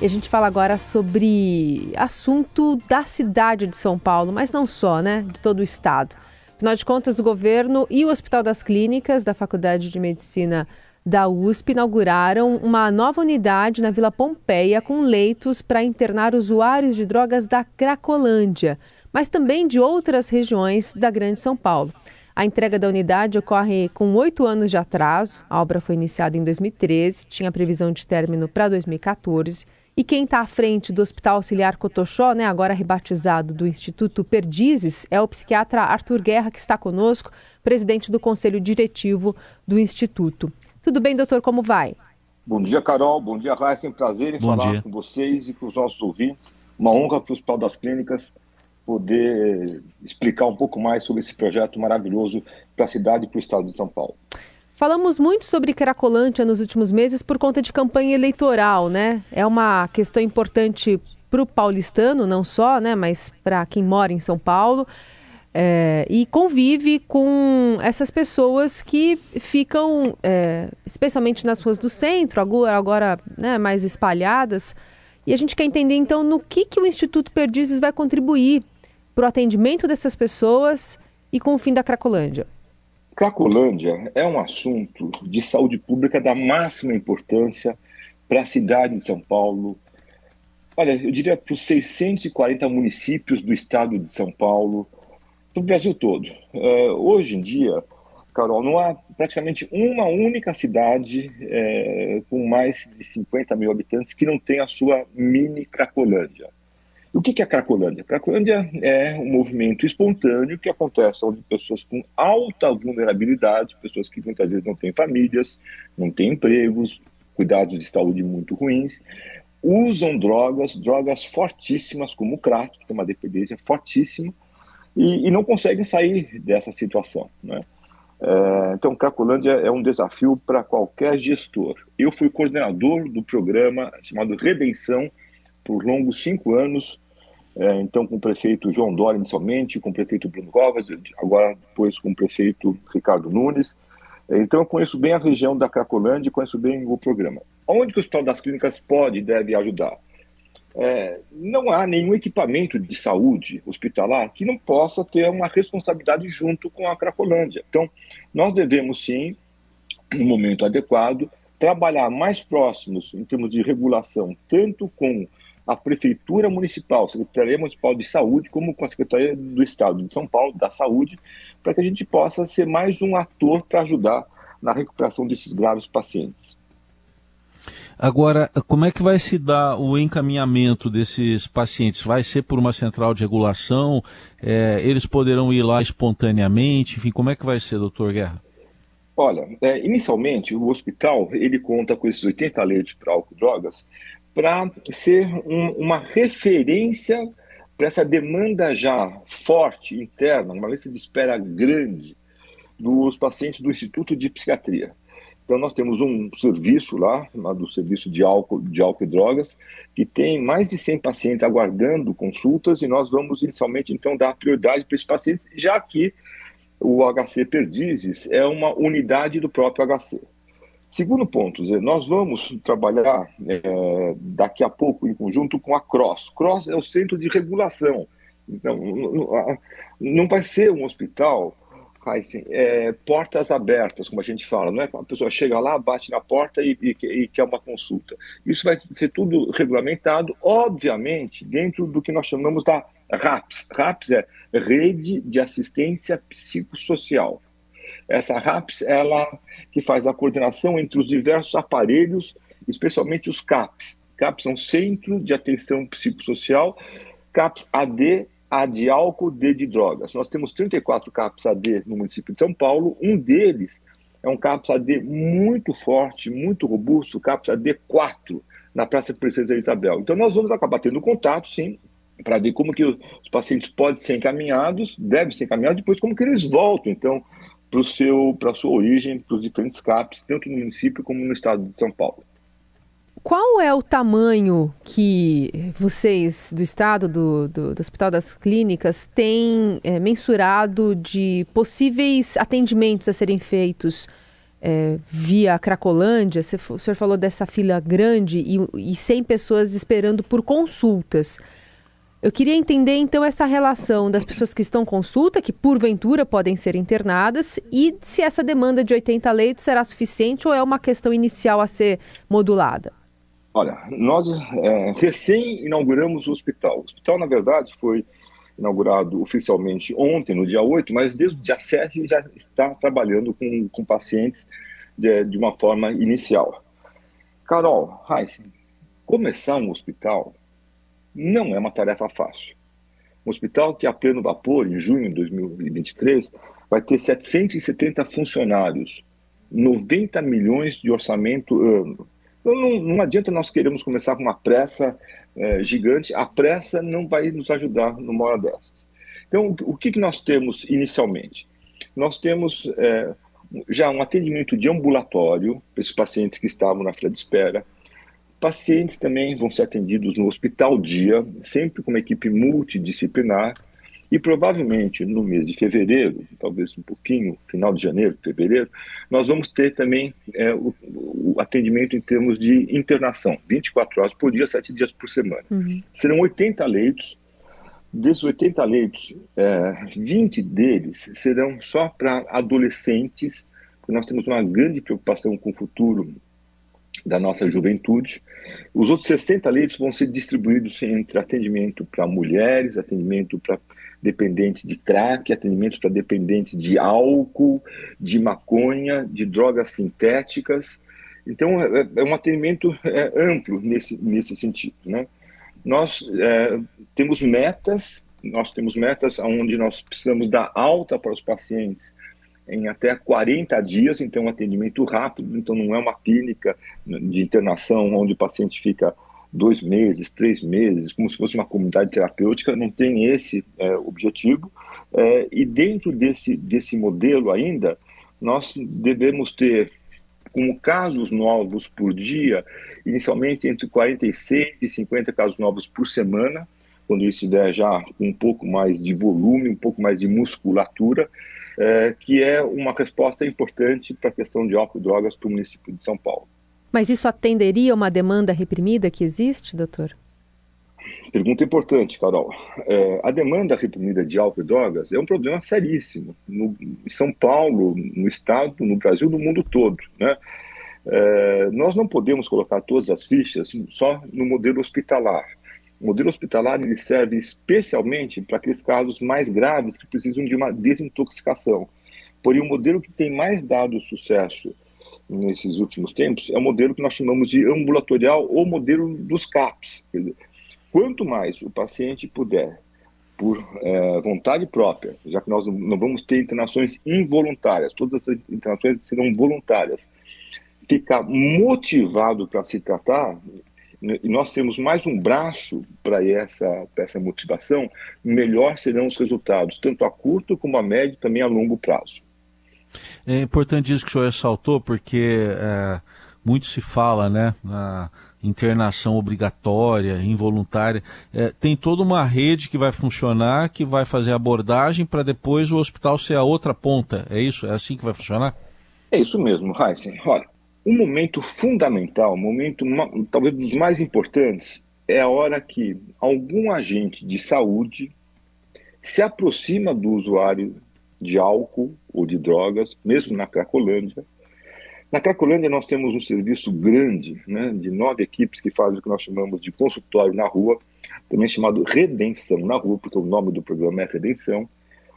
E a gente fala agora sobre assunto da cidade de São Paulo, mas não só, né? De todo o estado. Afinal de contas, o governo e o Hospital das Clínicas da Faculdade de Medicina da USP inauguraram uma nova unidade na Vila Pompeia com leitos para internar usuários de drogas da Cracolândia, mas também de outras regiões da Grande São Paulo. A entrega da unidade ocorre com oito anos de atraso. A obra foi iniciada em 2013, tinha previsão de término para 2014 e quem está à frente do Hospital Auxiliar Cotoxó, né, agora rebatizado do Instituto Perdizes, é o psiquiatra Arthur Guerra, que está conosco, presidente do Conselho Diretivo do Instituto. Tudo bem, doutor? Como vai? Bom dia, Carol. Bom dia, Raíssa. É um prazer em Bom falar dia. com vocês e com os nossos ouvintes. Uma honra para o Hospital das Clínicas poder explicar um pouco mais sobre esse projeto maravilhoso para a cidade e para o estado de São Paulo. Falamos muito sobre Cracolândia nos últimos meses por conta de campanha eleitoral, né? É uma questão importante para o paulistano, não só, né? Mas para quem mora em São Paulo. É, e convive com essas pessoas que ficam, é, especialmente nas ruas do centro, agora, agora né, mais espalhadas. E a gente quer entender, então, no que, que o Instituto Perdizes vai contribuir para o atendimento dessas pessoas e com o fim da Cracolândia. Cracolândia é um assunto de saúde pública da máxima importância para a cidade de São Paulo. Olha, eu diria para os 640 municípios do estado de São Paulo, para o Brasil todo. Uh, hoje em dia, Carol, não há praticamente uma única cidade é, com mais de 50 mil habitantes que não tem a sua mini Cracolândia. O que é a Cracolândia? Cracolândia é um movimento espontâneo que acontece onde pessoas com alta vulnerabilidade, pessoas que muitas vezes não têm famílias, não têm empregos, cuidados de saúde muito ruins, usam drogas, drogas fortíssimas como o crack, que tem uma dependência fortíssima, e, e não conseguem sair dessa situação. Né? É, então, Cracolândia é um desafio para qualquer gestor. Eu fui coordenador do programa chamado Redenção, por longos cinco anos, é, então com o prefeito João Dória inicialmente, com o prefeito Bruno Covas, agora depois com o prefeito Ricardo Nunes. É, então eu conheço bem a região da Cracolândia e conheço bem o programa. Onde que o Hospital das Clínicas pode e deve ajudar? É, não há nenhum equipamento de saúde hospitalar que não possa ter uma responsabilidade junto com a Cracolândia. Então, nós devemos sim, no momento adequado, trabalhar mais próximos em termos de regulação, tanto com a Prefeitura Municipal, a Secretaria Municipal de Saúde, como com a Secretaria do Estado de São Paulo, da Saúde, para que a gente possa ser mais um ator para ajudar na recuperação desses graves pacientes. Agora, como é que vai se dar o encaminhamento desses pacientes? Vai ser por uma central de regulação? É, eles poderão ir lá espontaneamente? Enfim, como é que vai ser, doutor Guerra? Olha, é, inicialmente o hospital ele conta com esses 80 leitos para álcool e drogas, para ser um, uma referência para essa demanda já forte, interna, uma lista de espera grande dos pacientes do Instituto de Psiquiatria. Então nós temos um serviço lá, chamado Serviço de Álcool, de álcool e Drogas, que tem mais de 100 pacientes aguardando consultas e nós vamos inicialmente então dar prioridade para esses pacientes, já que o HC Perdizes é uma unidade do próprio HC. Segundo ponto, nós vamos trabalhar é, daqui a pouco em conjunto com a CROSS. CROSS é o Centro de Regulação. Então, não, vai ser um hospital, assim, é, portas abertas, como a gente fala. Não é que uma pessoa chega lá, bate na porta e, e, e quer uma consulta. Isso vai ser tudo regulamentado, obviamente, dentro do que nós chamamos da RAPS. RAPS é Rede de Assistência Psicossocial. Essa RAPS, ela que faz a coordenação entre os diversos aparelhos, especialmente os CAPs. CAPs são Centro de Atenção Psicossocial, CAPs AD, A de álcool, D de drogas. Nós temos 34 CAPs AD no município de São Paulo, um deles é um CAPS AD muito forte, muito robusto, CAPS AD 4, na Praça Princesa Isabel. Então nós vamos acabar tendo contato, sim, para ver como que os pacientes podem ser encaminhados, devem ser encaminhados, depois como que eles voltam. Então, para a sua origem, para os diferentes CAPs, tanto no município como no estado de São Paulo. Qual é o tamanho que vocês do Estado, do, do, do Hospital das Clínicas, têm é, mensurado de possíveis atendimentos a serem feitos é, via Cracolândia, o senhor falou dessa fila grande e, e 100 pessoas esperando por consultas. Eu queria entender então essa relação das pessoas que estão consulta, que porventura podem ser internadas, e se essa demanda de 80 leitos será suficiente ou é uma questão inicial a ser modulada. Olha, nós é, recém inauguramos o hospital. O hospital, na verdade, foi inaugurado oficialmente ontem, no dia 8, mas desde o dia 7 já está trabalhando com, com pacientes de, de uma forma inicial. Carol, Heisen, começar um hospital não é uma tarefa fácil. Um hospital que a pleno vapor, em junho de 2023, vai ter 770 funcionários, 90 milhões de orçamento ano. Então não, não adianta nós queremos começar com uma pressa é, gigante, a pressa não vai nos ajudar numa hora dessas. Então, o que, que nós temos inicialmente? Nós temos é, já um atendimento de ambulatório para esses pacientes que estavam na fila de espera. Pacientes também vão ser atendidos no hospital dia, sempre com uma equipe multidisciplinar, e provavelmente no mês de fevereiro, talvez um pouquinho, final de janeiro, fevereiro, nós vamos ter também é, o, o, atendimento em termos de internação, 24 horas por dia, 7 dias por semana. Uhum. Serão 80 leitos. Desses 80 leitos, é, 20 deles serão só para adolescentes, porque nós temos uma grande preocupação com o futuro da nossa juventude. Os outros 60 leitos vão ser distribuídos entre atendimento para mulheres, atendimento para dependentes de crack, atendimentos para dependentes de álcool, de maconha, de drogas sintéticas. Então, é, é um atendimento é, amplo nesse, nesse sentido. Né? Nós é, temos metas, nós temos metas onde nós precisamos dar alta para os pacientes em até 40 dias, então um atendimento rápido, então não é uma clínica de internação onde o paciente fica dois meses, três meses, como se fosse uma comunidade terapêutica, não tem esse é, objetivo. É, e dentro desse, desse modelo ainda, nós devemos ter, como casos novos por dia, inicialmente entre 46 e 50 casos novos por semana, quando isso der já um pouco mais de volume, um pouco mais de musculatura, é, que é uma resposta importante para a questão de álcool e drogas para o município de São Paulo. Mas isso atenderia a uma demanda reprimida que existe, doutor? Pergunta importante, Carol. É, a demanda reprimida de álcool e drogas é um problema seríssimo no, em São Paulo, no Estado, no Brasil, no mundo todo. Né? É, nós não podemos colocar todas as fichas só no modelo hospitalar. O modelo hospitalar ele serve especialmente para aqueles casos mais graves que precisam de uma desintoxicação. Porém, o modelo que tem mais dado sucesso nesses últimos tempos é o modelo que nós chamamos de ambulatorial ou modelo dos CAPs. Dizer, quanto mais o paciente puder, por é, vontade própria, já que nós não vamos ter internações involuntárias, todas as internações serão voluntárias, ficar motivado para se tratar, nós temos mais um braço para essa, essa motivação, melhor serão os resultados, tanto a curto como a médio e também a longo prazo. É importante isso que o senhor ressaltou, porque é, muito se fala, né, na internação obrigatória, involuntária. É, tem toda uma rede que vai funcionar, que vai fazer abordagem para depois o hospital ser a outra ponta. É isso? É assim que vai funcionar? É isso mesmo, Heisen. Olha, um momento fundamental, um momento talvez dos mais importantes, é a hora que algum agente de saúde se aproxima do usuário de álcool ou de drogas, mesmo na Cracolândia. Na Cracolândia nós temos um serviço grande, né, de nove equipes que fazem o que nós chamamos de consultório na rua, também chamado Redenção na Rua, porque o nome do programa é Redenção.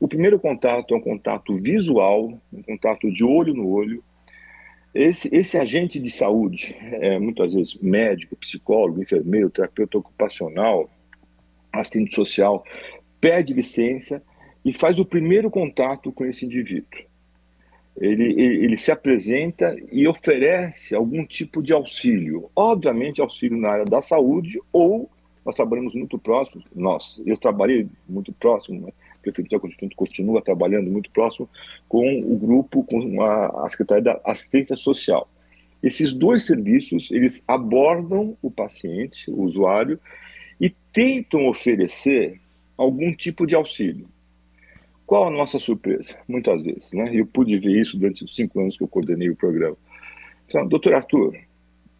O primeiro contato é um contato visual, um contato de olho no olho. Esse, esse agente de saúde, é, muitas vezes médico, psicólogo, enfermeiro, terapeuta ocupacional, assistente social, pede licença e faz o primeiro contato com esse indivíduo. Ele, ele, ele, se apresenta e oferece algum tipo de auxílio. Obviamente, auxílio na área da saúde ou nós trabalhamos muito próximo, nós, eu trabalhei muito próximo, Prefeitura continua trabalhando muito próximo com o grupo, com a, a Secretaria da Assistência Social. Esses dois serviços, eles abordam o paciente, o usuário, e tentam oferecer algum tipo de auxílio. Qual a nossa surpresa? Muitas vezes, né? Eu pude ver isso durante os cinco anos que eu coordenei o programa. Então, doutor Arthur,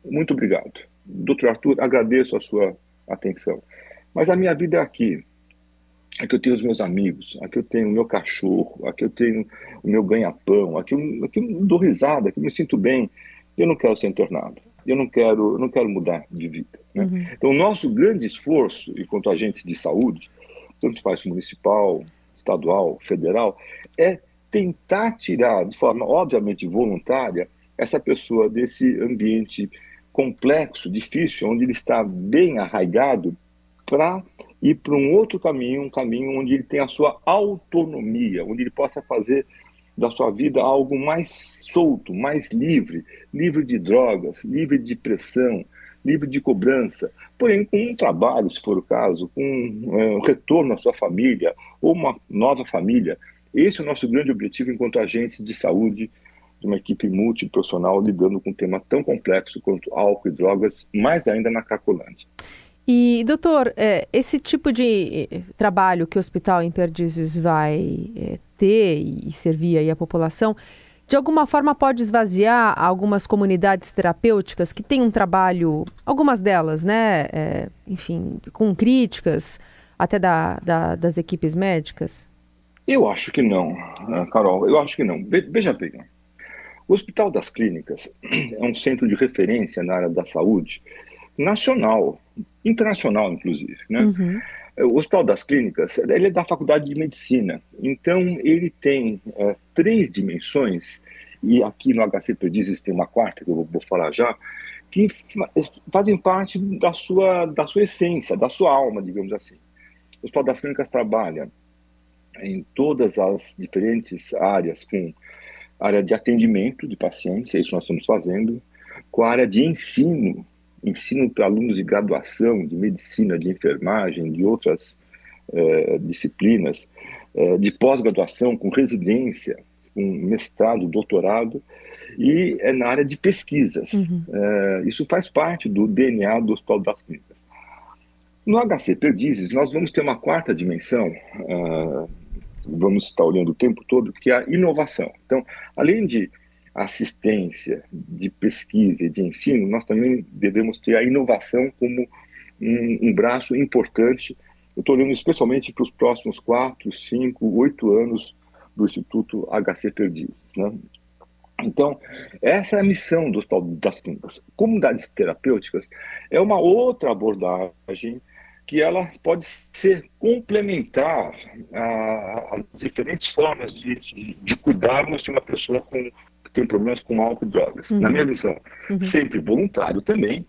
muito obrigado. Doutor Arthur, agradeço a sua atenção. Mas a minha vida é aqui. Aqui eu tenho os meus amigos, aqui eu tenho o meu cachorro, aqui eu tenho o meu ganha-pão, aqui, eu, aqui eu dou risada, aqui eu me sinto bem. Eu não quero ser internado, eu não quero, eu não quero mudar de vida. Né? Uhum. Então, o nosso grande esforço, enquanto agentes de saúde, tanto faz municipal, estadual, federal, é tentar tirar, de forma obviamente voluntária, essa pessoa desse ambiente complexo, difícil, onde ele está bem arraigado, para ir para um outro caminho, um caminho onde ele tem a sua autonomia, onde ele possa fazer da sua vida algo mais solto, mais livre, livre de drogas, livre de pressão, livre de cobrança, porém com um trabalho, se for o caso, com um retorno à sua família ou uma nova família. Esse é o nosso grande objetivo enquanto agentes de saúde de uma equipe multiprofissional lidando com um tema tão complexo quanto álcool e drogas, mais ainda na Cracolândia. E, doutor, é, esse tipo de eh, trabalho que o Hospital em Perdizes vai é, ter e servir aí a população, de alguma forma pode esvaziar algumas comunidades terapêuticas que têm um trabalho, algumas delas, né, é, enfim, com críticas até da, da, das equipes médicas? Eu acho que não, né, Carol, eu acho que não. Veja bem, o Hospital das Clínicas é um centro de referência na área da saúde nacional, internacional, inclusive. Né? Uhum. O Hospital das Clínicas ele é da Faculdade de Medicina, então ele tem é, três dimensões, e aqui no HC Perdizes tem uma quarta, que eu vou falar já, que fazem parte da sua, da sua essência, da sua alma, digamos assim. O Hospital das Clínicas trabalha em todas as diferentes áreas, com área de atendimento de pacientes, é isso nós estamos fazendo, com a área de ensino ensino para alunos de graduação, de medicina, de enfermagem, de outras eh, disciplinas, eh, de pós-graduação, com residência, com mestrado, doutorado, e é na área de pesquisas. Uhum. Eh, isso faz parte do DNA do Hospital das Clínicas. No HC Perdizes, nós vamos ter uma quarta dimensão, vamos estar olhando o tempo todo, que é a inovação. Então, além de assistência, de pesquisa e de ensino, nós também devemos ter a inovação como um, um braço importante. Eu estou olhando especialmente para os próximos quatro, cinco, oito anos do Instituto HC Perdizes. Né? Então, essa é a missão do Hospital das Clínicas. Comunidades terapêuticas é uma outra abordagem que ela pode ser complementar às diferentes formas de, de, de cuidarmos de uma pessoa com tem problemas com álcool e drogas. Uhum. Na minha visão, uhum. sempre voluntário também.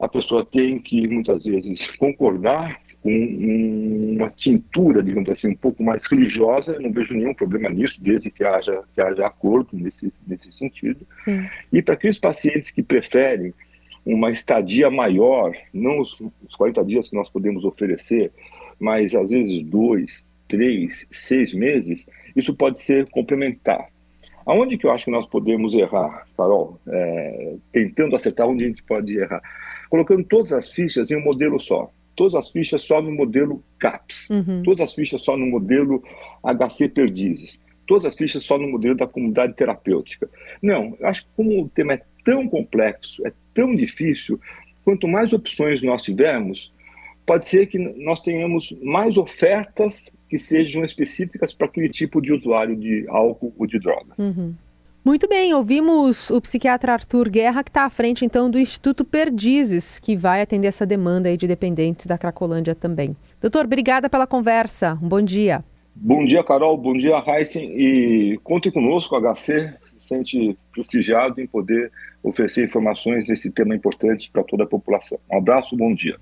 A pessoa tem que, muitas vezes, concordar com uma tintura, digamos assim, um pouco mais religiosa. Eu não vejo nenhum problema nisso, desde que haja, que haja acordo nesse, nesse sentido. Sim. E para aqueles pacientes que preferem uma estadia maior, não os, os 40 dias que nós podemos oferecer, mas às vezes dois, três, seis meses, isso pode ser complementar. Aonde que eu acho que nós podemos errar, Carol? É, tentando acertar onde a gente pode errar. Colocando todas as fichas em um modelo só. Todas as fichas só no modelo CAPS. Uhum. Todas as fichas só no modelo HC Perdizes. Todas as fichas só no modelo da comunidade terapêutica. Não, eu acho que como o tema é tão complexo, é tão difícil, quanto mais opções nós tivermos, pode ser que nós tenhamos mais ofertas que sejam específicas para aquele tipo de usuário de álcool ou de drogas. Uhum. Muito bem, ouvimos o psiquiatra Arthur Guerra, que está à frente então do Instituto Perdizes, que vai atender essa demanda de dependentes da Cracolândia também. Doutor, obrigada pela conversa. Um bom dia. Bom dia, Carol. Bom dia, Heisen. E conte conosco, HC se sente prestigiado em poder oferecer informações nesse tema importante para toda a população. Um abraço, bom dia.